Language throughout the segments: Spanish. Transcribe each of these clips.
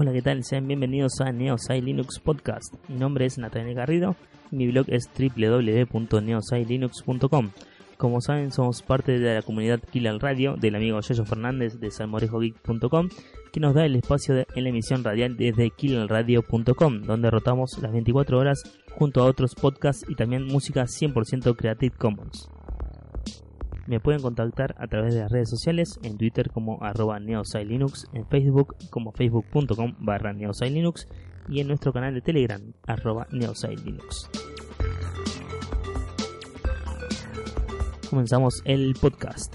Hola, ¿qué tal? Sean bienvenidos a Neosci Linux Podcast. Mi nombre es Natalia Garrido y mi blog es www.neoscilinux.com. Como saben, somos parte de la comunidad Kill Radio del amigo Yayo Fernández de salmorejogeek.com, que nos da el espacio de- en la emisión radial desde killalradio.com, donde rotamos las 24 horas junto a otros podcasts y también música 100% Creative Commons. Me pueden contactar a través de las redes sociales, en Twitter como arroba neoscilinux, en Facebook como facebook.com barra neoscilinux y en nuestro canal de Telegram arroba neoscilinux. Comenzamos el podcast.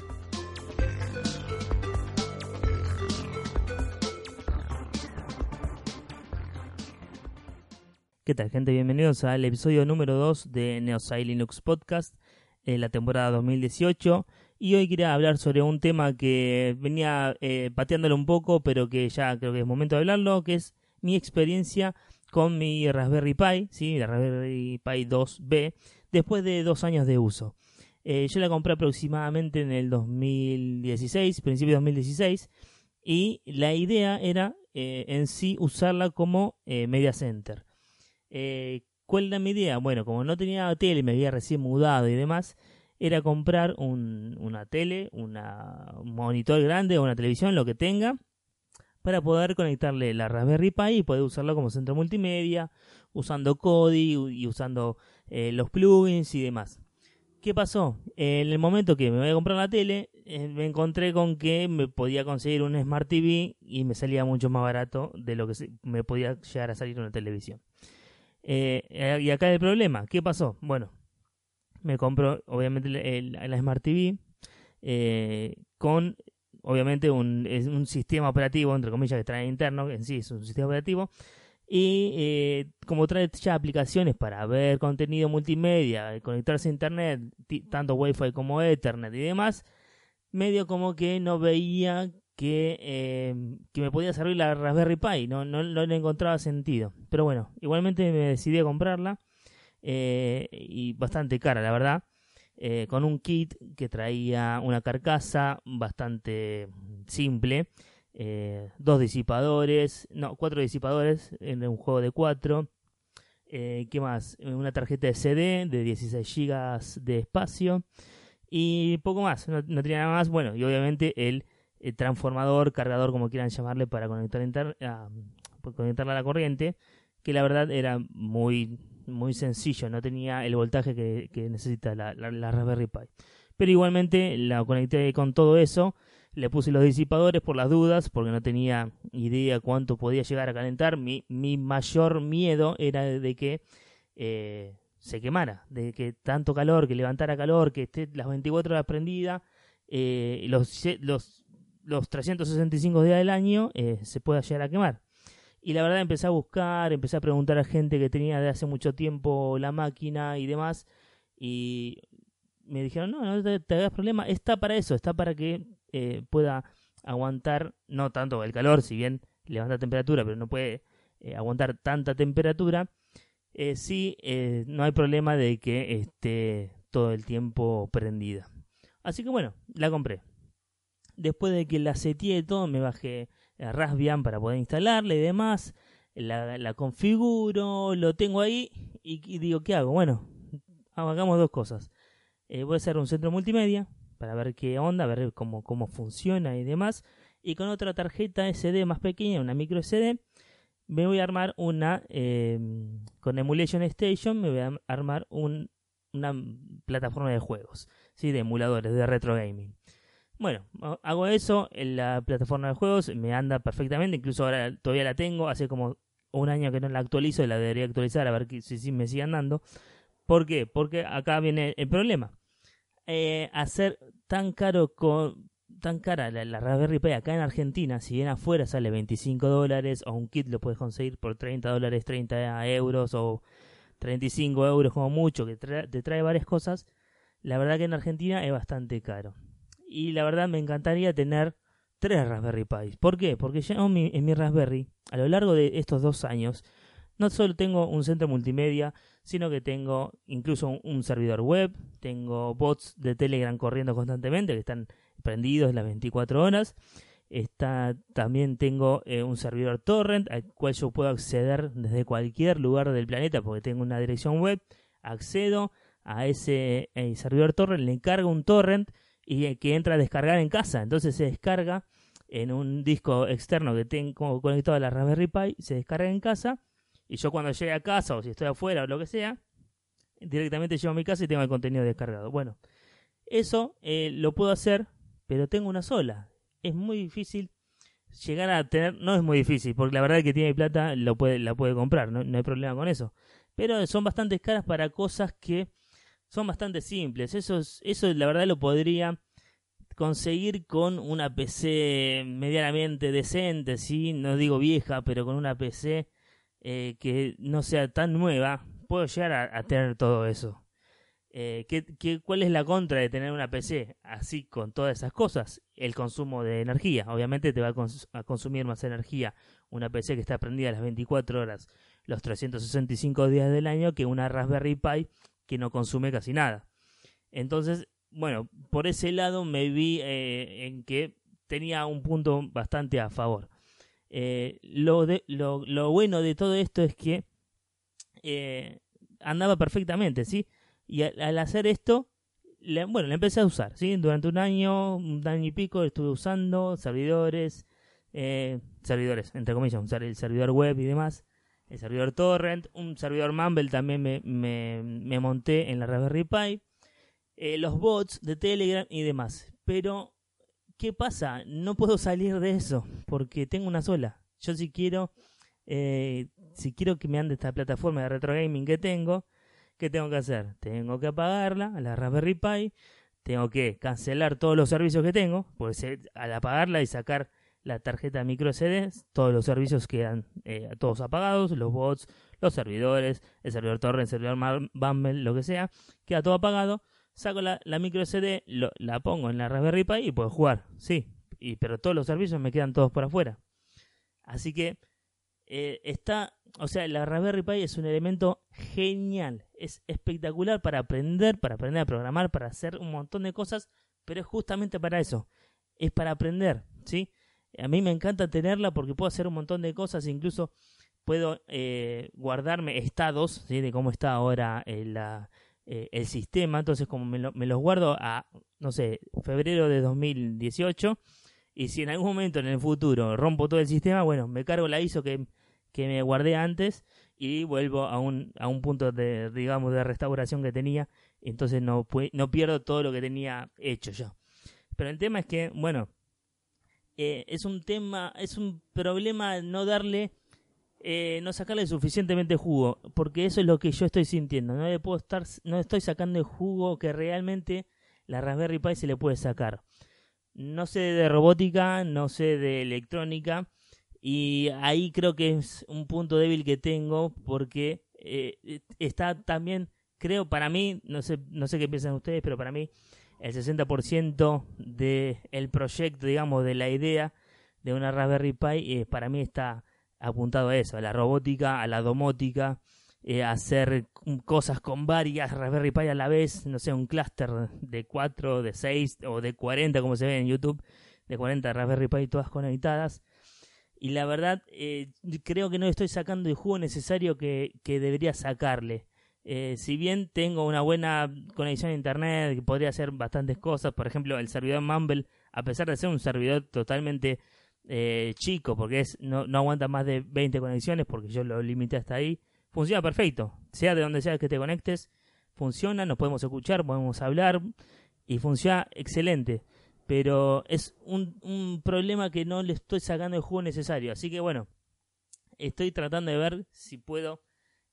¿Qué tal gente? Bienvenidos al episodio número 2 de Neosci Linux Podcast en la temporada 2018 y hoy quería hablar sobre un tema que venía eh, pateándolo un poco pero que ya creo que es momento de hablarlo que es mi experiencia con mi Raspberry Pi, ¿sí? la Raspberry Pi 2B después de dos años de uso. Eh, yo la compré aproximadamente en el 2016, principio de 2016 y la idea era eh, en sí usarla como eh, media center. ¿Cuál era mi idea? Bueno, como no tenía tele, me había recién mudado y demás, era comprar un- una tele, un monitor grande o una televisión, lo que tenga, para poder conectarle la Raspberry Pi y poder usarlo como centro multimedia, usando Kodi y usando eh, los plugins y demás. ¿Qué pasó? En el momento que me voy a comprar la tele, eh, me encontré con que me podía conseguir un Smart TV y me salía mucho más barato de lo que me podía llegar a salir una televisión. Eh, y acá el problema, ¿qué pasó? Bueno, me compro obviamente la Smart TV eh, con obviamente un, es un sistema operativo, entre comillas, que trae interno, en sí es un sistema operativo. Y eh, como trae ya aplicaciones para ver contenido multimedia, conectarse a internet, tanto Wi-Fi como Ethernet y demás, medio como que no veía que, eh, que me podía servir la Raspberry Pi, no, no, le encontraba sentido. Pero bueno, igualmente me decidí a comprarla eh, y bastante cara, la verdad. eh, con un kit que traía una carcasa bastante simple, eh, dos disipadores, no, cuatro disipadores en un juego de cuatro. ¿Qué más? Una tarjeta de CD de 16 GB de espacio y poco más, no, no tenía nada más. Bueno, y obviamente el, eh, transformador, cargador, como quieran llamarle, para conectar inter- a- para conectarla a la corriente, que la verdad era muy, muy sencillo, no tenía el voltaje que, que necesita la, la- Raspberry Pi. Pero igualmente la conecté con todo eso, le puse los disipadores por las dudas, porque no tenía idea cuánto podía llegar a calentar. Mi, mi mayor miedo era de que eh, se quemara, de que tanto calor, que levantara calor, que esté las 24 horas prendida, eh, los, los, los 365 días del año eh, se pueda llegar a quemar. Y la verdad empecé a buscar, empecé a preguntar a gente que tenía de hace mucho tiempo la máquina y demás. Y me dijeron, no, no te, te hagas problema, está para eso, está para que eh, pueda aguantar, no tanto el calor, si bien levanta temperatura, pero no puede eh, aguantar tanta temperatura. Sí, no hay problema de que esté todo el tiempo prendida. Así que bueno, la compré. Después de que la seteé todo, me bajé a Raspbian para poder instalarla y demás. La, la configuro, lo tengo ahí y, y digo, ¿qué hago? Bueno, hagamos dos cosas. Eh, voy a hacer un centro multimedia para ver qué onda, ver cómo, cómo funciona y demás. Y con otra tarjeta SD más pequeña, una micro SD, me voy a armar una, eh, con Emulation Station, me voy a armar un, una plataforma de juegos, ¿sí? de emuladores, de retro gaming. Bueno, hago eso en la plataforma de juegos, me anda perfectamente, incluso ahora todavía la tengo, hace como un año que no la actualizo y la debería actualizar a ver si, si me sigue andando. ¿Por qué? Porque acá viene el problema. Eh, hacer tan caro con tan cara la, Raspberry Pi acá en Argentina, si bien afuera sale 25 dólares o un kit lo puedes conseguir por 30 dólares, 30 euros o 35 euros como mucho, que te trae varias cosas, la verdad que en Argentina es bastante caro. Y la verdad me encantaría tener tres Raspberry Pi. ¿Por qué? Porque yo en mi, en mi Raspberry, a lo largo de estos dos años, no solo tengo un centro multimedia, sino que tengo incluso un, servidor web, tengo bots de Telegram corriendo constantemente que están prendidos las 24 horas. Está, también tengo eh, un servidor torrent al cual yo puedo acceder desde cualquier lugar del planeta porque tengo una dirección web. Accedo a ese eh, servidor torrent, le encargo un torrent y que entra a descargar en casa. Entonces se descarga en un disco externo que tengo conectado a la Raspberry Pi, se descarga en casa y yo cuando llegue a casa o si estoy afuera o lo que sea, directamente llego a mi casa y tengo el contenido descargado. Bueno, eso eh, lo puedo hacer, pero tengo una sola. Es muy difícil llegar a tener, no es muy difícil, porque la verdad es que tiene plata lo puede, la puede comprar, no, no hay problema con eso. Pero son bastante caras para cosas que son bastante simples. Eso, eso la verdad lo podría conseguir con una PC medianamente decente, sí, no digo vieja, pero con una PC eh, que no sea tan nueva, puedo llegar a, tener todo eso. Eh, ¿qué, cuál es la contra de tener una PC así con todas esas cosas? El consumo de energía. Obviamente te va a, consumir más energía una PC que está prendida las 24 horas, los 365 días del año, que una Raspberry Pi que no consume casi nada. Entonces, bueno, por ese lado me vi eh, en que tenía un punto bastante a favor. Eh, lo, de, lo, bueno de todo esto es que eh, andaba perfectamente, ¿sí? Y al, hacer esto, bueno, le empecé a usar, ¿sí? Durante un año, un año y pico estuve usando servidores, eh, servidores, entre comillas, usar el servidor web y demás, el servidor torrent, un servidor Mumble también me, me, monté en la Raspberry Pi, los bots de Telegram y demás. Pero ¿qué pasa? No puedo salir de eso porque tengo una sola. Yo si quiero, eh, si quiero que me ande esta plataforma de retro gaming que tengo, ¿qué tengo que hacer? Tengo que apagarla, la Raspberry Pi, tengo que cancelar todos los servicios que tengo, pues al apagarla y sacar la tarjeta micro SD, todos los servicios quedan eh, todos apagados, los bots, los servidores, el servidor torrent, el servidor Bumble, lo que sea, queda todo apagado saco la, micro SD, la pongo en la Raspberry Pi y puedo jugar, sí, y, pero todos los servicios me quedan todos por afuera. Así que eh, está, o sea, la Raspberry Pi es un elemento genial, es espectacular para aprender, para aprender a programar, para hacer un montón de cosas, pero es justamente para eso, es para aprender, ¿sí? A mí me encanta tenerla porque puedo hacer un montón de cosas, incluso puedo eh, guardarme estados ¿sí? de cómo está ahora eh, eh, el sistema, entonces como me, me, los guardo a, no sé, febrero de 2018, y si en algún momento en el futuro rompo todo el sistema, bueno, me cargo la ISO que, que me guardé antes y vuelvo a un, a un punto de, digamos, de restauración que tenía, entonces no, no pierdo todo lo que tenía hecho yo. Pero el tema es que, bueno, eh, es un tema, es un problema no darle eh, no sacarle suficientemente jugo, porque eso es lo que yo estoy sintiendo. No le puedo estar, no estoy sacando el jugo que realmente la Raspberry Pi se le puede sacar. No sé de robótica, no sé de electrónica, y ahí creo que es un punto débil que tengo, porque eh, está también, creo para mí, no sé, no sé qué piensan ustedes, pero para mí el 60% del el proyecto, digamos, de la idea de una Raspberry Pi, eh, para mí está apuntado a eso, a la robótica, a la domótica, eh, hacer cosas con varias Raspberry Pi a la vez, no sé, un clúster de 4, de 6 o de 40 como se ve en YouTube, de 40 Raspberry Pi todas conectadas. Y la verdad, eh, creo que no estoy sacando el jugo necesario que, que debería sacarle. Eh, si bien tengo una buena conexión a internet, que podría hacer bastantes cosas, por ejemplo, el servidor Mumble, a pesar de ser un servidor totalmente eh, chico, porque es no, aguanta más de 20 conexiones, porque yo lo limité hasta ahí. Funciona perfecto, sea de donde sea que te conectes, funciona, nos podemos escuchar, podemos hablar y funciona excelente. pero es un, un problema que no le estoy sacando el jugo necesario. Así que bueno, estoy tratando de ver si puedo,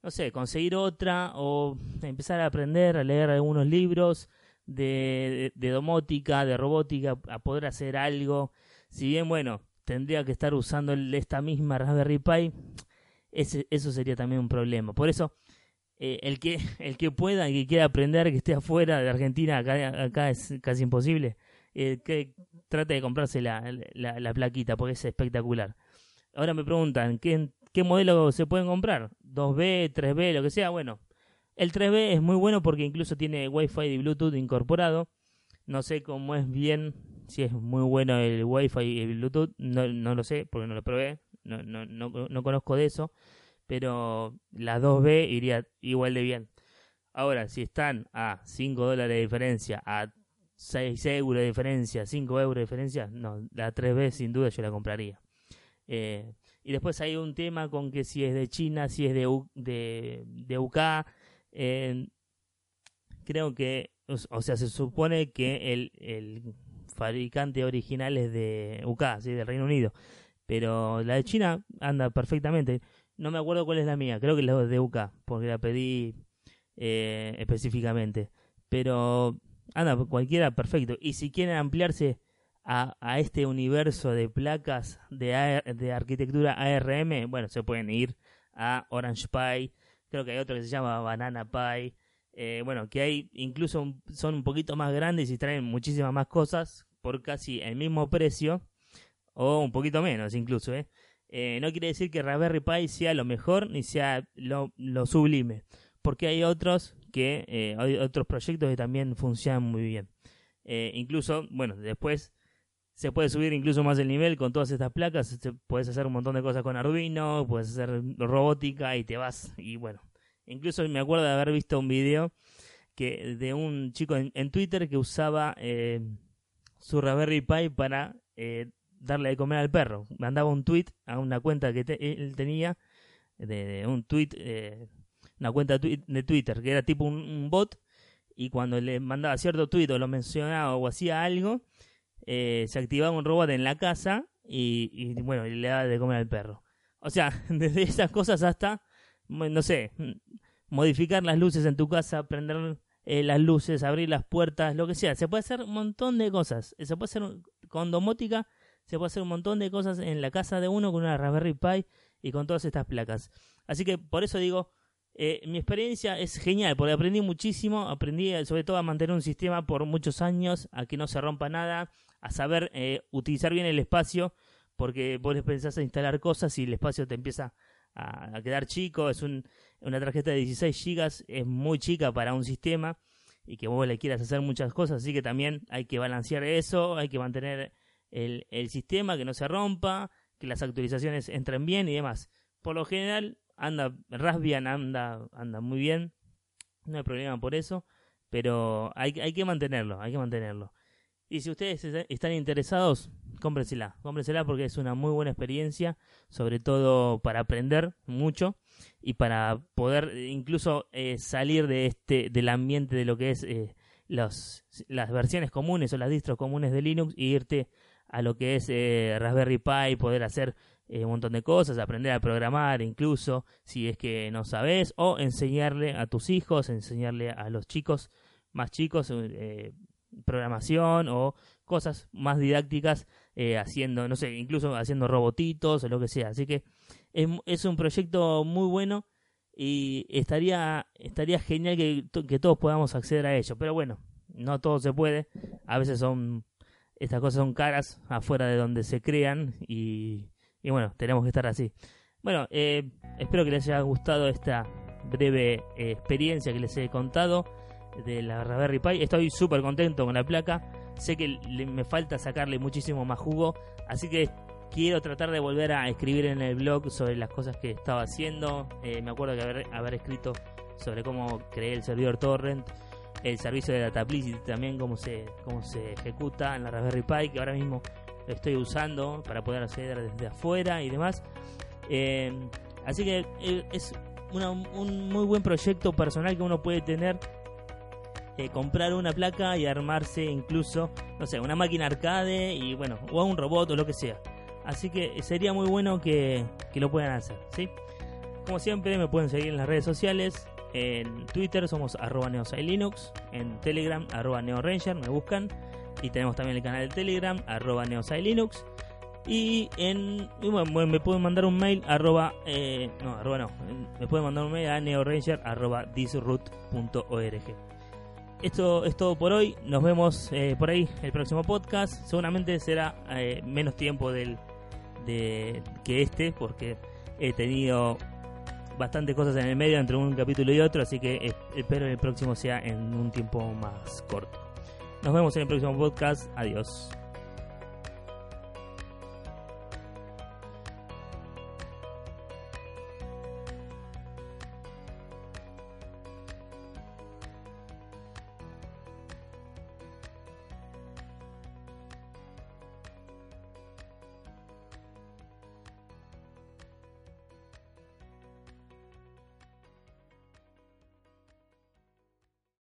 no sé, conseguir otra o empezar a aprender, a leer algunos libros de, domótica, de robótica, a poder hacer algo. Si bien, bueno, tendría que estar usando esta misma Raspberry Pi, ese, eso sería también un problema. Por eso, eh, el, que, el que pueda, el que quiera aprender, que esté afuera de Argentina, acá, acá es casi imposible eh, que trate de comprarse la, la, plaquita porque es espectacular. Ahora me preguntan, ¿qué, ¿qué modelo se pueden comprar? ¿2B, 3B, lo que sea? Bueno, el 3B es muy bueno porque incluso tiene Wi-Fi y Bluetooth incorporado. No sé cómo es bien, si es muy bueno el Wi-Fi y el Bluetooth, no, lo sé porque no lo probé, no conozco de eso, pero la 2B iría igual de bien. Ahora, si están a 5 dólares de diferencia, a 6 euros de diferencia, 5 euros de diferencia, no, la 3B sin duda yo la compraría. Eh, y después hay un tema con que si es de China, si es de, de, de UK, creo que, o, sea, se supone que el, el, fabricante original es de UK, ¿sí? del Reino Unido, pero la de China anda perfectamente. No me acuerdo cuál es la mía, creo que la de UK, porque la pedí eh, específicamente. Pero anda, cualquiera, perfecto. Y si quieren ampliarse a, este universo de placas de, de arquitectura ARM, bueno, se pueden ir a Orange Pi, creo que hay otro que se llama Banana Pi, eh, bueno, que hay incluso son un poquito más grandes y traen muchísimas más cosas por casi el mismo precio o un poquito menos incluso, ¿eh? Eh, no quiere decir que Raspberry Pi sea lo mejor ni sea lo, lo sublime, porque hay otros que hay otros proyectos que también funcionan muy bien. Incluso, bueno, después se puede subir incluso más el nivel con todas estas placas. puedes hacer un montón de cosas con Arduino, puedes hacer robótica y te vas. Y bueno, incluso me acuerdo de haber visto un video que de un chico en, Twitter que usaba eh, su Raspberry Pi para darle de comer al perro. Mandaba un tweet a una cuenta que él tenía, de, un tweet una cuenta de Twitter que era tipo un, bot y cuando le mandaba cierto tweet o lo mencionaba o hacía algo, eh, se activaba un robot en la casa y, bueno, le daba de comer al perro. O sea, desde esas cosas hasta, no sé, modificar las luces en tu casa, prender eh, las luces, abrir las puertas, lo que sea. Se puede hacer un montón de cosas. Se puede hacer con domótica, se puede hacer un montón de cosas en la casa de uno con una Raspberry Pi y con todas estas placas. Así que por eso digo, eh, mi experiencia es genial porque aprendí muchísimo, aprendí eh, sobre todo a mantener un sistema por muchos años, a que no se rompa nada, a saber eh, utilizar bien el espacio, porque vos pensás a instalar cosas y el espacio te empieza a, quedar chico, es una tarjeta de 16 GB, es muy chica para un sistema y que vos le quieras hacer muchas cosas, así que también hay que balancear eso, hay que mantener el, el sistema, que no se rompa, que las actualizaciones entren bien y demás. Por lo general, anda, Raspbian anda, anda muy bien, no hay problema por eso, pero hay, hay que mantenerlo, hay que mantenerlo. Y si ustedes están interesados, cómprensela, cómprensela porque es una muy buena experiencia, sobre todo para aprender mucho y para poder incluso eh, salir de este del ambiente de lo que es eh, las versiones comunes o las distros comunes de Linux y irte a lo que es eh, Raspberry Pi, poder hacer eh, un montón de cosas, aprender a programar incluso si es que no sabes, o enseñarle a tus hijos, enseñarle a los chicos más chicos programación o cosas más didácticas eh, haciendo, no sé, incluso haciendo robotitos o lo que sea. Así que es, es un proyecto muy bueno y estaría, estaría genial que, que todos podamos acceder a ello. Pero bueno, no todo se puede. A veces son estas cosas son caras afuera de donde se crean y y bueno, tenemos que estar así. Bueno, eh, espero que les haya gustado esta breve eh, experiencia que les he contado de la Raspberry Pi. Estoy súper contento con la placa. Sé que me falta sacarle muchísimo más jugo. Así que quiero tratar de volver a escribir en el blog sobre las cosas que estaba haciendo. Eh, me acuerdo de haber, haber escrito sobre cómo creé el servidor torrent, el servicio de Dataplicity también, cómo se, cómo se ejecuta en la Raspberry Pi, que ahora mismo estoy usando para poder acceder desde afuera y demás. Eh, así que eh, es un muy buen proyecto personal que uno puede tener eh, comprar una placa y armarse incluso, no sé, una máquina arcade y bueno, o un robot o lo que sea. Así que sería muy bueno que, que lo puedan hacer, ¿sí? Como siempre me pueden seguir en las redes sociales, en Twitter somos arroba neosailinux, en Telegram arroba neoranger, me buscan. Y tenemos también el canal de Telegram arroba neosailinux. Y en bueno, me pueden mandar un mail arroba, eh, no, arroba no, me pueden mandar un mail a neoranger arroba disroot.org. Esto es todo por hoy, nos vemos eh, por ahí el próximo podcast, seguramente será eh, menos tiempo del, de, que este porque he tenido bastante cosas en el medio entre un capítulo y otro, así que espero el próximo sea en un tiempo más corto. Nos vemos en el próximo podcast. Adiós.